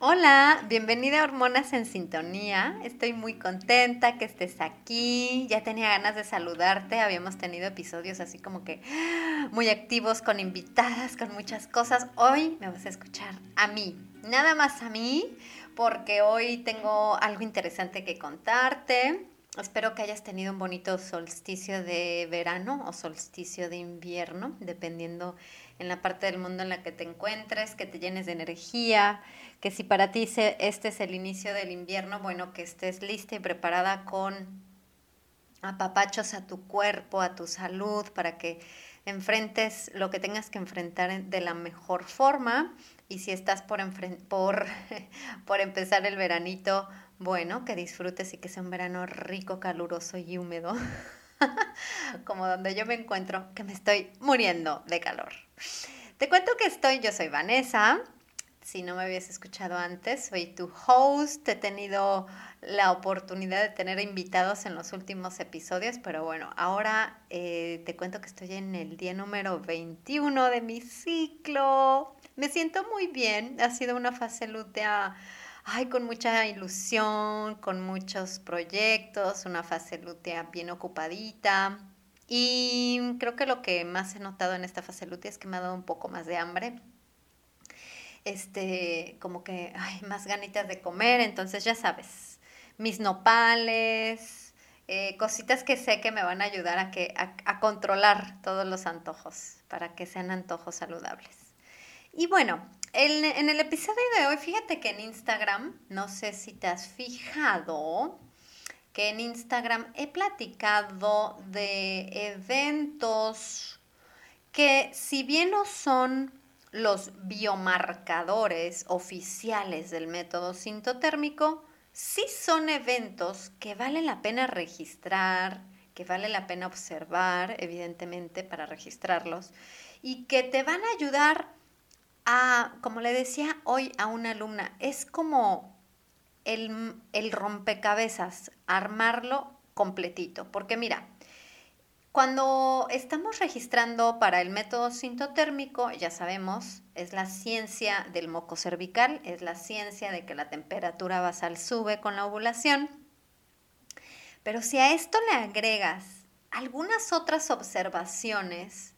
Hola, bienvenida a Hormonas en Sintonía. Estoy muy contenta que estés aquí. Ya tenía ganas de saludarte. Habíamos tenido episodios así como que muy activos con invitadas, con muchas cosas. Hoy me vas a escuchar a mí, nada más a mí, porque hoy tengo algo interesante que contarte. Espero que hayas tenido un bonito solsticio de verano o solsticio de invierno, dependiendo en la parte del mundo en la que te encuentres, que te llenes de energía, que si para ti este es el inicio del invierno, bueno, que estés lista y preparada con apapachos a tu cuerpo, a tu salud, para que enfrentes lo que tengas que enfrentar de la mejor forma. Y si estás por, por, por empezar el veranito, bueno, que disfrutes y que sea un verano rico, caluroso y húmedo, como donde yo me encuentro, que me estoy muriendo de calor. Te cuento que estoy, yo soy Vanessa, si no me habías escuchado antes, soy tu host. He tenido la oportunidad de tener invitados en los últimos episodios, pero bueno, ahora eh, te cuento que estoy en el día número 21 de mi ciclo. Me siento muy bien. Ha sido una fase lutea, ay, con mucha ilusión, con muchos proyectos, una fase lutea bien ocupadita. Y creo que lo que más he notado en esta fase lutea es que me ha dado un poco más de hambre este, como que, ay, más ganitas de comer, entonces ya sabes, mis nopales, eh, cositas que sé que me van a ayudar a, que, a, controlar todos los antojos, para que sean antojos saludables. Y bueno, en el episodio de hoy, fíjate que en Instagram, no sé si te has fijado, que en Instagram he platicado de eventos que si bien no son los biomarcadores oficiales del método sintotérmico sí son eventos que vale la pena registrar, que vale la pena observar, evidentemente, para registrarlos, y que te van a ayudar a, como le decía hoy a una alumna, es como el, el rompecabezas, armarlo completito, porque mira, cuando estamos registrando para el método sintotérmico, ya sabemos, es la ciencia del moco cervical, es la ciencia de que la temperatura basal sube con la ovulación. Pero si a esto le agregas algunas otras observaciones,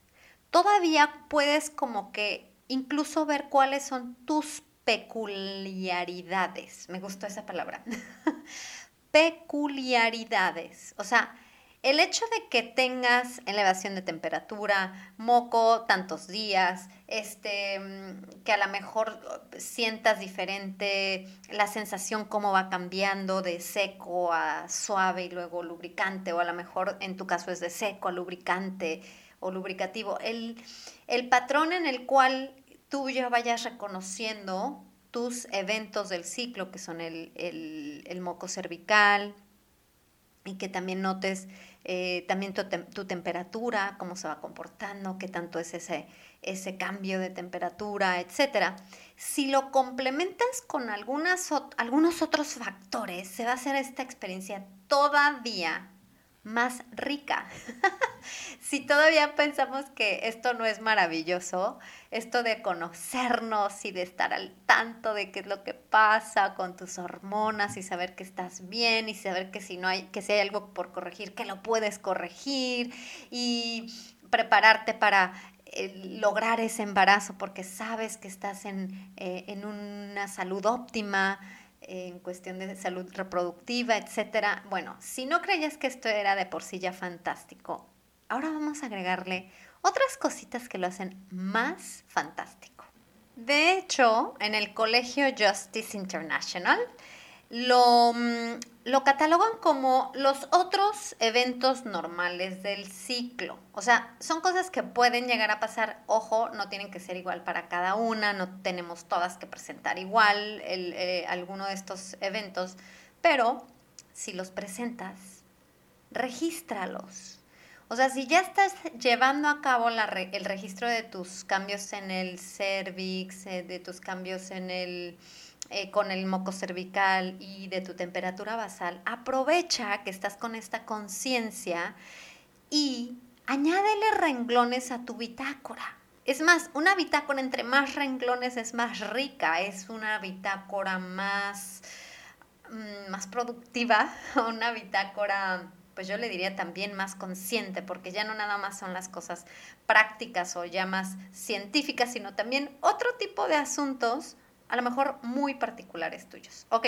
todavía puedes como que incluso ver cuáles son tus peculiaridades. Me gustó esa palabra. peculiaridades. O sea, el hecho de que tengas elevación de temperatura, moco tantos días, este, mm, que a lo mejor sientas diferente la sensación cómo va cambiando de seco a suave y luego lubricante, o a lo mejor en tu caso es de seco a lubricante o lubricativo, el, patrón en el cual tú ya vayas reconociendo tus eventos del ciclo, que son el, el moco cervical, y que también notes eh, también tu, temperatura, cómo se va comportando, qué tanto es ese, ese cambio de temperatura, etc. Si lo complementas con algunas, algunos otros factores, se va a hacer esta experiencia todavía más rica. si todavía pensamos que esto no es maravilloso, esto de conocernos y de estar al tanto de qué es lo que pasa con tus hormonas y saber que estás bien y saber que si no hay que si hay algo por corregir, que lo puedes corregir y prepararte para eh, lograr ese embarazo porque sabes que estás en, eh, en una salud óptima, en cuestión de salud reproductiva, etcétera. Bueno, si no creías que esto era de por sí ya fantástico, ahora vamos a agregarle otras cositas que lo hacen más fantástico. De hecho, en el colegio Justice International lo, mm, lo catalogan como los otros eventos normales del ciclo. O sea, son cosas que pueden llegar a pasar. Ojo, no tienen que ser igual para cada una, no tenemos todas que presentar igual eh, alguno de estos eventos, pero si los presentas, regístralos. O sea, si ya estás llevando a cabo el registro de tus cambios en el cervix, eh, de tus cambios en el, eh, con el moco cervical y de tu temperatura basal, aprovecha que estás con esta conciencia y añádele renglones a tu bitácora. Es más, una bitácora entre más renglones es más rica, es una bitácora más, mm, más productiva, una bitácora pues yo le diría también más consciente, porque ya no nada más son las cosas prácticas o ya más científicas, sino también otro tipo de asuntos, a lo mejor muy particulares tuyos. Ok,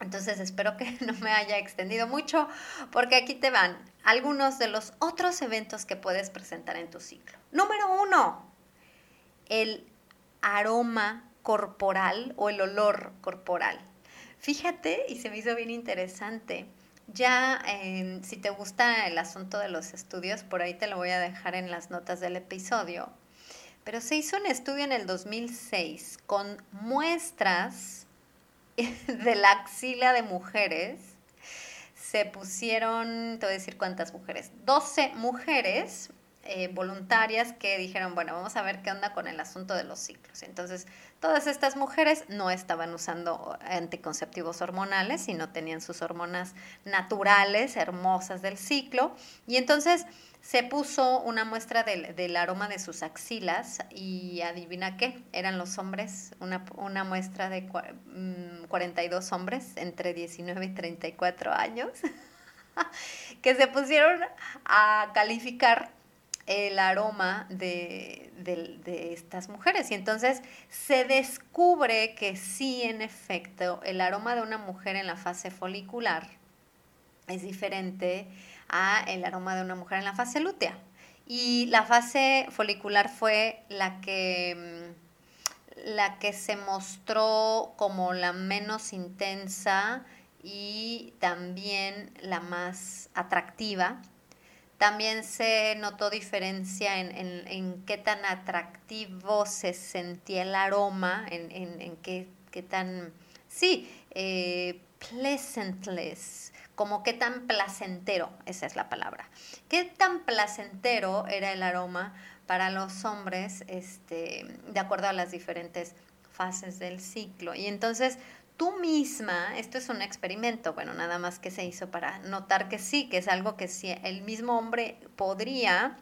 entonces espero que no me haya extendido mucho, porque aquí te van algunos de los otros eventos que puedes presentar en tu ciclo. Número uno, el aroma corporal o el olor corporal. Fíjate, y se me hizo bien interesante, ya, si te gusta el asunto de los estudios, por ahí te lo voy a dejar en las notas del episodio. Pero se hizo un estudio en el 2006 con muestras de la axila de mujeres. Se pusieron, te voy a decir cuántas mujeres, 12 mujeres eh, voluntarias que dijeron, bueno, vamos a ver qué onda con el asunto de los ciclos. Entonces, todas estas mujeres no estaban usando anticonceptivos hormonales, sino tenían sus hormonas naturales, hermosas del ciclo. Y entonces se puso una muestra del, aroma de sus axilas y adivina qué, eran los hombres, una, una muestra de 42 mm, hombres entre 19 y 34 años, que se pusieron a calificar el aroma de, estas mujeres. Y entonces se descubre que sí, en efecto, el aroma de una mujer en la fase folicular es diferente a el aroma de una mujer en la fase lútea. Y la fase folicular fue la que, mm, la que se mostró como la menos intensa y también la más atractiva también se notó diferencia en, qué tan atractivo se sentía el aroma, en, qué, tan, sí, eh, pleasantless, como qué tan placentero, esa es la palabra. Qué tan placentero era el aroma para los hombres, este, de acuerdo a las diferentes fases del ciclo. Y entonces tú misma, esto es un experimento, bueno, nada más que se hizo para notar que sí, que es algo que sí, el mismo hombre podría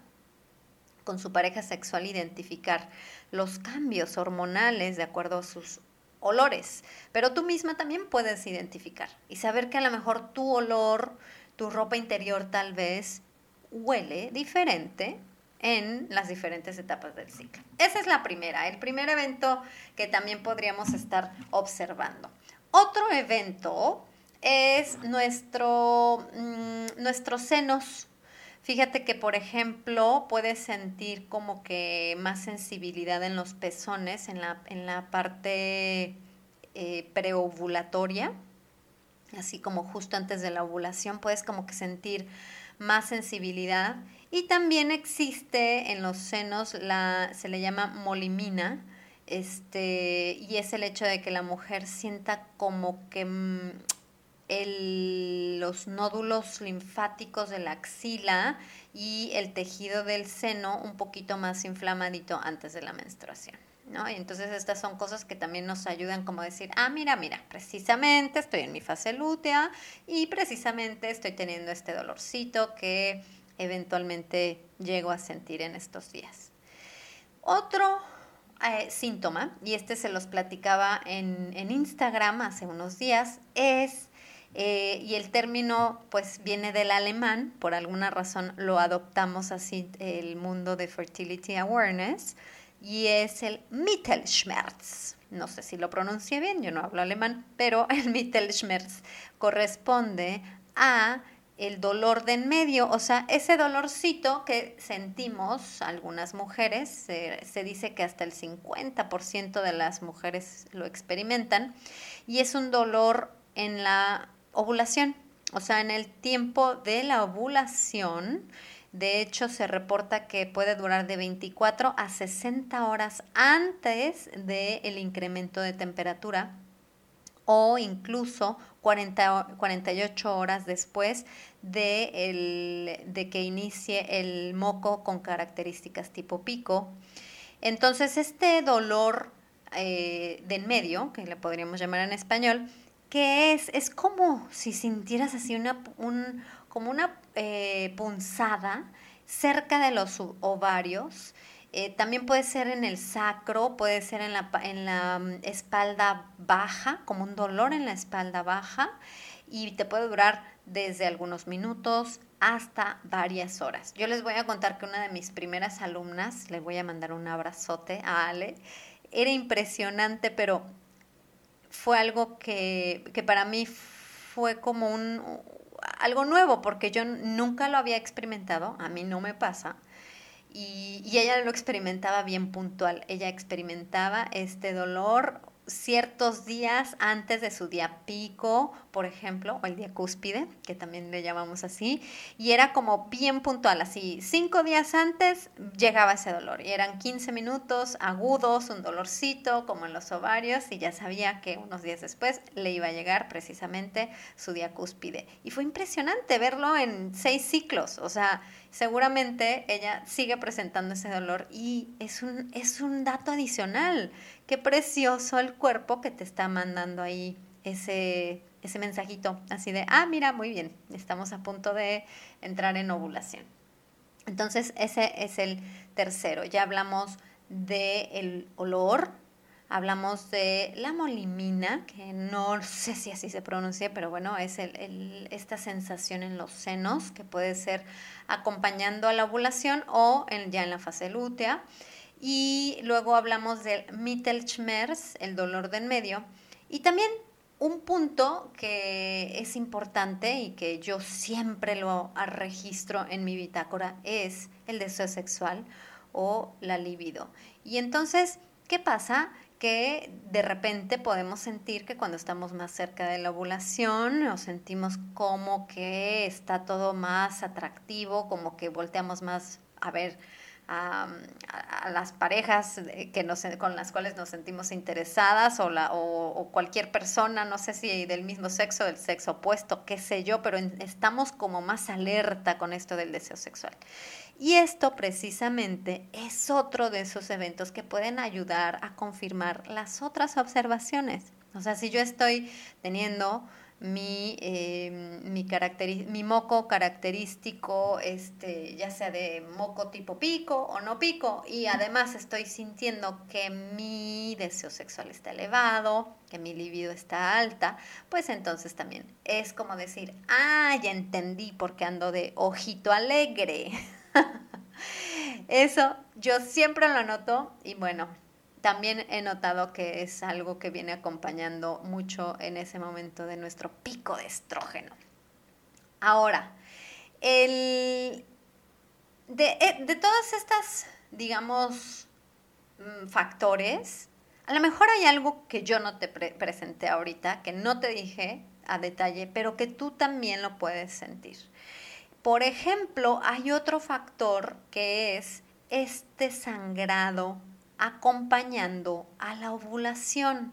con su pareja sexual identificar los cambios hormonales de acuerdo a sus olores, pero tú misma también puedes identificar y saber que a lo mejor tu olor, tu ropa interior tal vez huele diferente en las diferentes etapas del ciclo. Esa es la primera, el primer evento que también podríamos estar observando. Otro evento es nuestro, mm, nuestros senos. Fíjate que, por ejemplo, puedes sentir como que más sensibilidad en los pezones, en la, en la parte eh, preovulatoria, así como justo antes de la ovulación, puedes como que sentir más sensibilidad. Y también existe en los senos, la, se le llama molimina, este, y es el hecho de que la mujer sienta como que mm, los nódulos linfáticos de la axila y el tejido del seno un poquito más inflamadito antes de la menstruación. ¿no? Entonces estas son cosas que también nos ayudan como decir, ah, mira, mira, precisamente estoy en mi fase lútea y precisamente estoy teniendo este dolorcito que eventualmente llego a sentir en estos días. Otro eh, síntoma, y este se los platicaba en, Instagram hace unos días, es, eh, y el término pues viene del alemán, por alguna razón lo adoptamos así el mundo de Fertility Awareness, y es el Mittelschmerz. No sé si lo pronuncié bien, yo no hablo alemán, pero el Mittelschmerz corresponde a el dolor de en medio, o sea, ese dolorcito que sentimos algunas mujeres, se dice que hasta el 50% de las mujeres lo experimentan, y es un dolor en la ovulación, o sea, en el tiempo de la ovulación, de hecho, se reporta que puede durar de 24 a 60 horas antes del incremento de temperatura o incluso 40, 48 horas después de, de que inicie el moco con características tipo pico. Entonces, este dolor eh, de en medio, que le podríamos llamar en español, que es, es como si sintieras así una, un, como una eh, punzada cerca de los ovarios. Eh, también puede ser en el sacro, puede ser en la, en la mm, espalda baja, como un dolor en la espalda baja, y te puede durar desde algunos minutos hasta varias horas. Yo les voy a contar que una de mis primeras alumnas, le voy a mandar un abrazote a Ale, era impresionante, pero fue algo que, que para mí fue como un, algo nuevo porque yo nunca lo había experimentado, a mí no me pasa. Y, y, ella lo experimentaba bien puntual. Ella experimentaba este dolor ciertos días antes de su día pico, por ejemplo, o el día cúspide, que también le llamamos así, y era como bien puntual, así, cinco días antes llegaba ese dolor, y eran 15 minutos agudos, un dolorcito como en los ovarios, y ya sabía que unos días después le iba a llegar precisamente su día cúspide. Y fue impresionante verlo en seis ciclos, o sea, seguramente ella sigue presentando ese dolor y es un, es un dato adicional. Qué precioso el cuerpo que te está mandando ahí ese, ese mensajito, así de, ah, mira, muy bien, estamos a punto de entrar en ovulación. Entonces, ese es el tercero. Ya hablamos del olor, hablamos de la molimina, que no sé si así se pronuncia, pero bueno, es el, esta sensación en los senos que puede ser acompañando a la ovulación o ya en la fase lútea. Y luego hablamos del Mittelschmerz, el dolor del medio. Y también un punto que es importante y que yo siempre lo registro en mi bitácora es el deseo sexual o la libido. Y entonces, ¿qué pasa? Que de repente podemos sentir que cuando estamos más cerca de la ovulación nos sentimos como que está todo más atractivo, como que volteamos más a ver a, las parejas que nos, con las cuales nos sentimos interesadas o, la, o, cualquier persona, no sé si del mismo sexo, del sexo opuesto, qué sé yo, pero estamos como más alerta con esto del deseo sexual. Y esto precisamente es otro de esos eventos que pueden ayudar a confirmar las otras observaciones. O sea, si yo estoy teniendo mi, eh, mi, mi moco característico, este, ya sea de moco tipo pico o no pico, y además estoy sintiendo que mi deseo sexual está elevado, que mi libido está alta, pues entonces también es como decir, ah, ya entendí por qué ando de ojito alegre. Eso yo siempre lo noto y bueno, también he notado que es algo que viene acompañando mucho en ese momento de nuestro pico de estrógeno. Ahora, el, de, eh, de todas estas, digamos, mm, factores, a lo mejor hay algo que yo no te presenté ahorita, que no te dije a detalle, pero que tú también lo puedes sentir. Por ejemplo, hay otro factor que es este sangrado acompañando a la ovulación.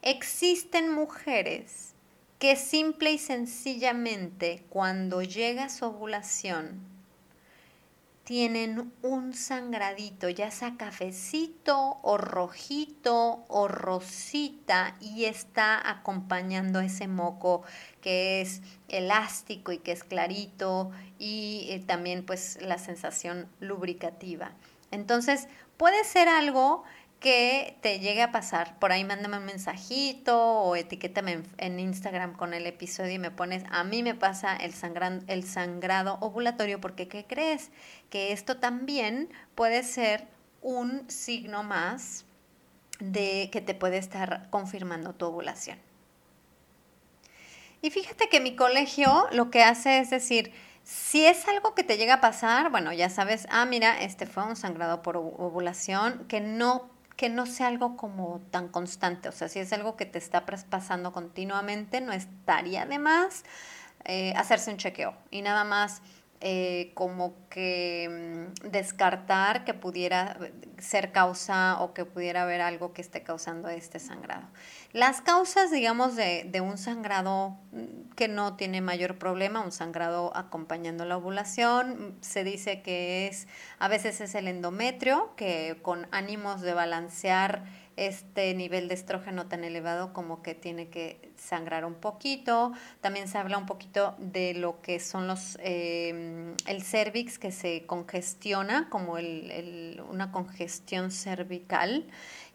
Existen mujeres que simple y sencillamente cuando llega su ovulación tienen un sangradito, ya sea cafecito o rojito o rosita y está acompañando ese moco que es elástico y que es clarito y eh, también pues la sensación lubricativa. Entonces puede ser algo que te llegue a pasar. Por ahí mándame un mensajito o etiquétame en, Instagram con el episodio y me pones, a mí me pasa el, el sangrado ovulatorio porque ¿qué crees? Que esto también puede ser un signo más de que te puede estar confirmando tu ovulación. Y fíjate que mi colegio lo que hace es decir, si es algo que te llega a pasar, bueno, ya sabes, ah, mira, este fue un sangrado por ovulación, que no que no sea algo como tan constante, o sea, si es algo que te está pasando continuamente, no estaría de más eh, hacerse un chequeo y nada más eh, como que mm, descartar que pudiera ser causa o que pudiera haber algo que esté causando este sangrado. Las causas, digamos, de, de, un sangrado mm, que no tiene mayor problema, un sangrado acompañando la ovulación, mm, se dice que es, a veces es el endometrio, que con ánimos de balancear este nivel de estrógeno tan elevado como que tiene que sangrar un poquito. También se habla un poquito de lo que son los, eh, el cervix que se congestiona, como el, una congestión cervical.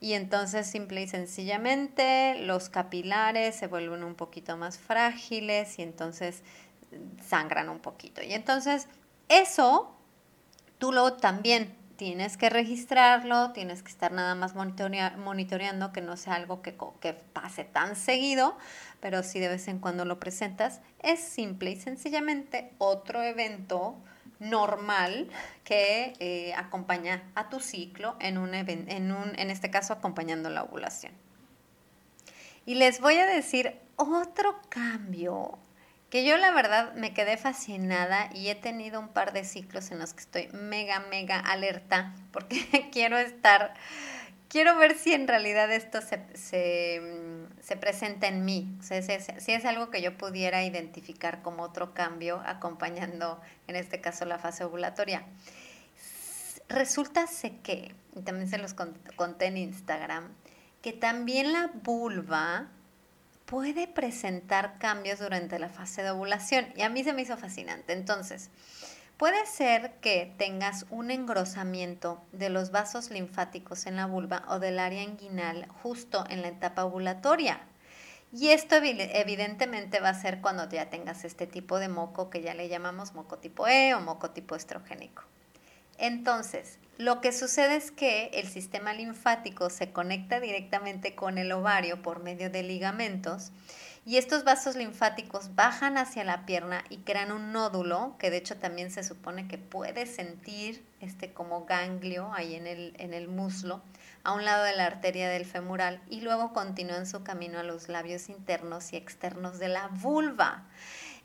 Y entonces simple y sencillamente los capilares se vuelven un poquito más frágiles y entonces sangran un poquito. Y entonces eso tú lo también tienes que registrarlo, tienes que estar nada más monitoreando que no sea algo que, que, pase tan seguido, pero si de vez en cuando lo presentas, es simple y sencillamente otro evento normal que eh, acompaña a tu ciclo en, un en, un, en este caso acompañando la ovulación. Y les voy a decir otro cambio que yo la verdad me quedé fascinada y he tenido un par de ciclos en los que estoy mega, mega alerta porque quiero estar, quiero ver si en realidad esto se, se, presenta en mí, sea, si, es algo que yo pudiera identificar como otro cambio acompañando en este caso la fase ovulatoria. Resulta que, y también se los conté en Instagram, que también la vulva puede presentar cambios durante la fase de ovulación. Y a mí se me hizo fascinante. Entonces, puede ser que tengas un engrosamiento de los vasos linfáticos en la vulva o del área inguinal justo en la etapa ovulatoria. Y esto evidentemente va a ser cuando ya tengas este tipo de moco que ya le llamamos moco tipo E o moco tipo estrogénico. Entonces, lo que sucede es que el sistema linfático se conecta directamente con el ovario por medio de ligamentos y estos vasos linfáticos bajan hacia la pierna y crean un nódulo, que de hecho también se supone que puede sentir este como ganglio ahí en el, en el muslo, a un lado de la arteria del femoral y luego continúan su camino a los labios internos y externos de la vulva.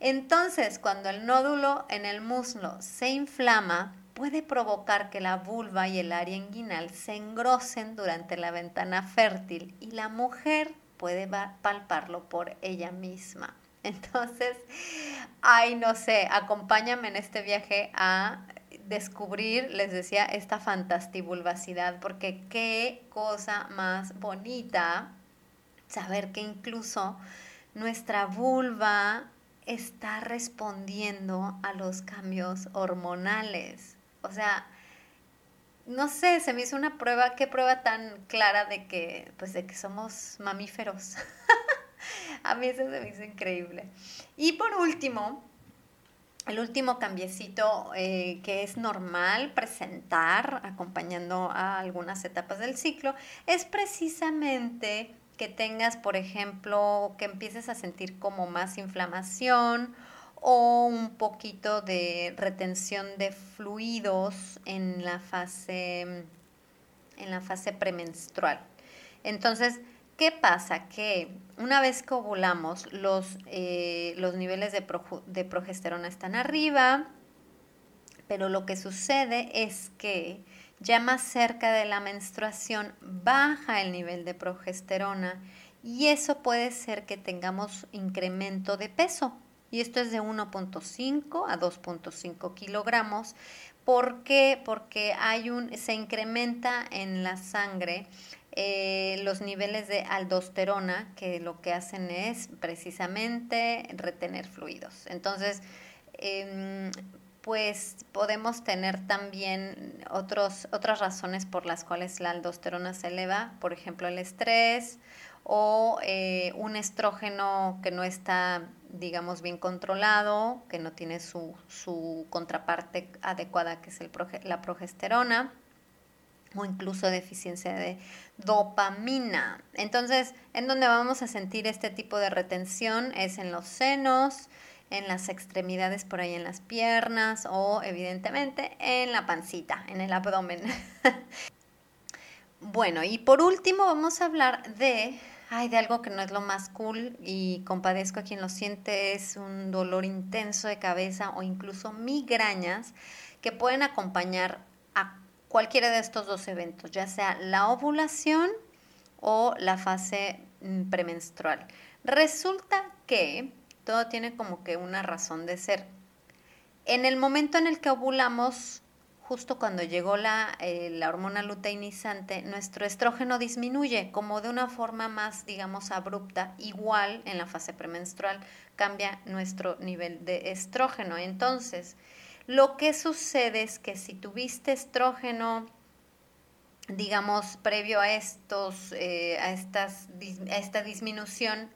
Entonces, cuando el nódulo en el muslo se inflama, puede provocar que la vulva y el área inguinal se engrosen durante la ventana fértil y la mujer puede palparlo por ella misma. Entonces, ay, no sé, acompáñame en este viaje a descubrir, les decía, esta fantastibulvacidad, porque qué cosa más bonita saber que incluso nuestra vulva está respondiendo a los cambios hormonales. O sea, no sé, se me hizo una prueba, qué prueba tan clara de que, pues de que somos mamíferos. A mí eso se me hizo increíble. Y por último, el último cambiecito eh, que es normal presentar acompañando a algunas etapas del ciclo es precisamente que tengas, por ejemplo, que empieces a sentir como más inflamación o un poquito de retención de fluidos en la fase, en la fase premenstrual. Entonces, ¿qué pasa? Que una vez que ovulamos, los, eh, los niveles de, de progesterona están arriba, pero lo que sucede es que ya más cerca de la menstruación baja el nivel de progesterona y eso puede ser que tengamos incremento de peso y esto es de 1.5 a 2.5 kilogramos. ¿Por qué? Porque hay un, se incrementa en la sangre eh, los niveles de aldosterona que lo que hacen es precisamente retener fluidos. Entonces, em, pues podemos tener también otros, otras razones por las cuales la aldosterona se eleva, por ejemplo el estrés o eh, un estrógeno que no está, digamos, bien controlado, que no tiene su, su contraparte adecuada, que es el la progesterona, o incluso deficiencia de dopamina. Entonces, en donde vamos a sentir este tipo de retención es en los senos, en las extremidades por ahí en las piernas o evidentemente en la pancita, en el abdomen. bueno, y por último vamos a hablar de, ay, de algo que no es lo más cool y compadezco a quien lo siente, es un dolor intenso de cabeza o incluso migrañas que pueden acompañar a cualquiera de estos dos eventos, ya sea la ovulación o la fase mm, premenstrual. Resulta que todo tiene como que una razón de ser. En el momento en el que ovulamos, justo cuando llegó la, eh, la hormona luteinizante, nuestro estrógeno disminuye como de una forma más, digamos, abrupta. Igual en la fase premenstrual cambia nuestro nivel de estrógeno. Entonces, lo que sucede es que si tuviste estrógeno, digamos, previo a, estos, eh, a, estas, a esta disminución,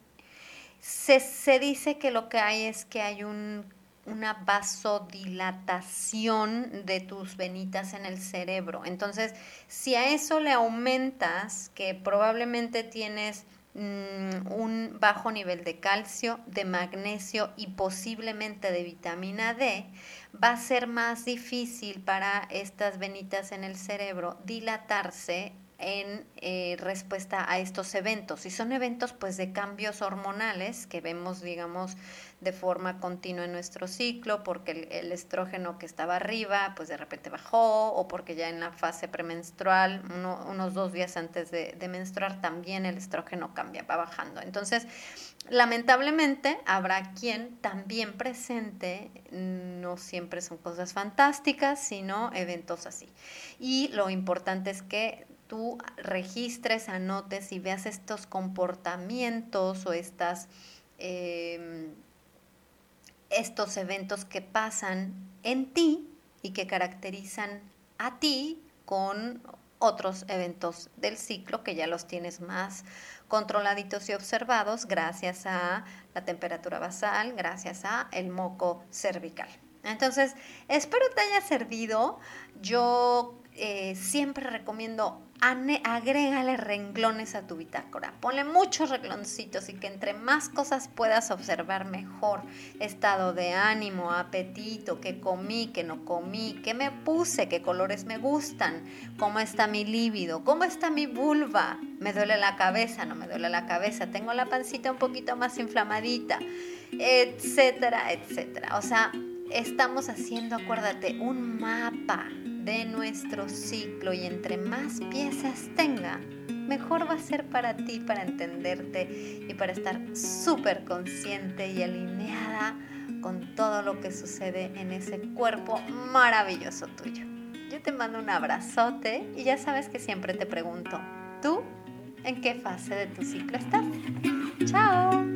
se, dice que lo que hay es que hay un, una vasodilatación de tus venitas en el cerebro. Entonces, si a eso le aumentas que probablemente tienes mm, un bajo nivel de calcio, de magnesio y posiblemente de vitamina D, va a ser más difícil para estas venitas en el cerebro dilatarse en eh, respuesta a estos eventos. Y son eventos pues de cambios hormonales que vemos, digamos, de forma continua en nuestro ciclo, porque el, estrógeno que estaba arriba pues de repente bajó, o porque ya en la fase premenstrual, unos dos días antes de, de menstruar, también el estrógeno cambia, va bajando. Entonces, lamentablemente habrá quien también presente, no siempre son cosas fantásticas, sino eventos así. Y lo importante es que registres, anotes y veas estos comportamientos o estas, em, estos eventos que pasan en ti y que caracterizan a ti con otros eventos del ciclo que ya los tienes más controladitos y observados gracias a la temperatura basal, gracias a el moco cervical. Entonces, espero te haya servido. Yo eh, siempre recomiendo agrégale renglones a tu bitácora. Ponle muchos rengloncitos y que entre más cosas puedas observar mejor. Estado de ánimo, apetito, qué comí, qué no comí, qué me puse, qué colores me gustan, cómo está mi líbido, cómo está mi vulva. Me duele la cabeza, no me duele la cabeza, tengo la pancita un poquito más inflamadita, etcétera, etcétera. O sea, estamos haciendo, acuérdate, un mapa de nuestro ciclo y entre más piezas tenga, mejor va a ser para ti, para entenderte y para estar súper consciente y alineada con todo lo que sucede en ese cuerpo maravilloso tuyo. Yo te mando un abrazote y ya sabes que siempre te pregunto, ¿tú en qué fase de tu ciclo estás? Chao.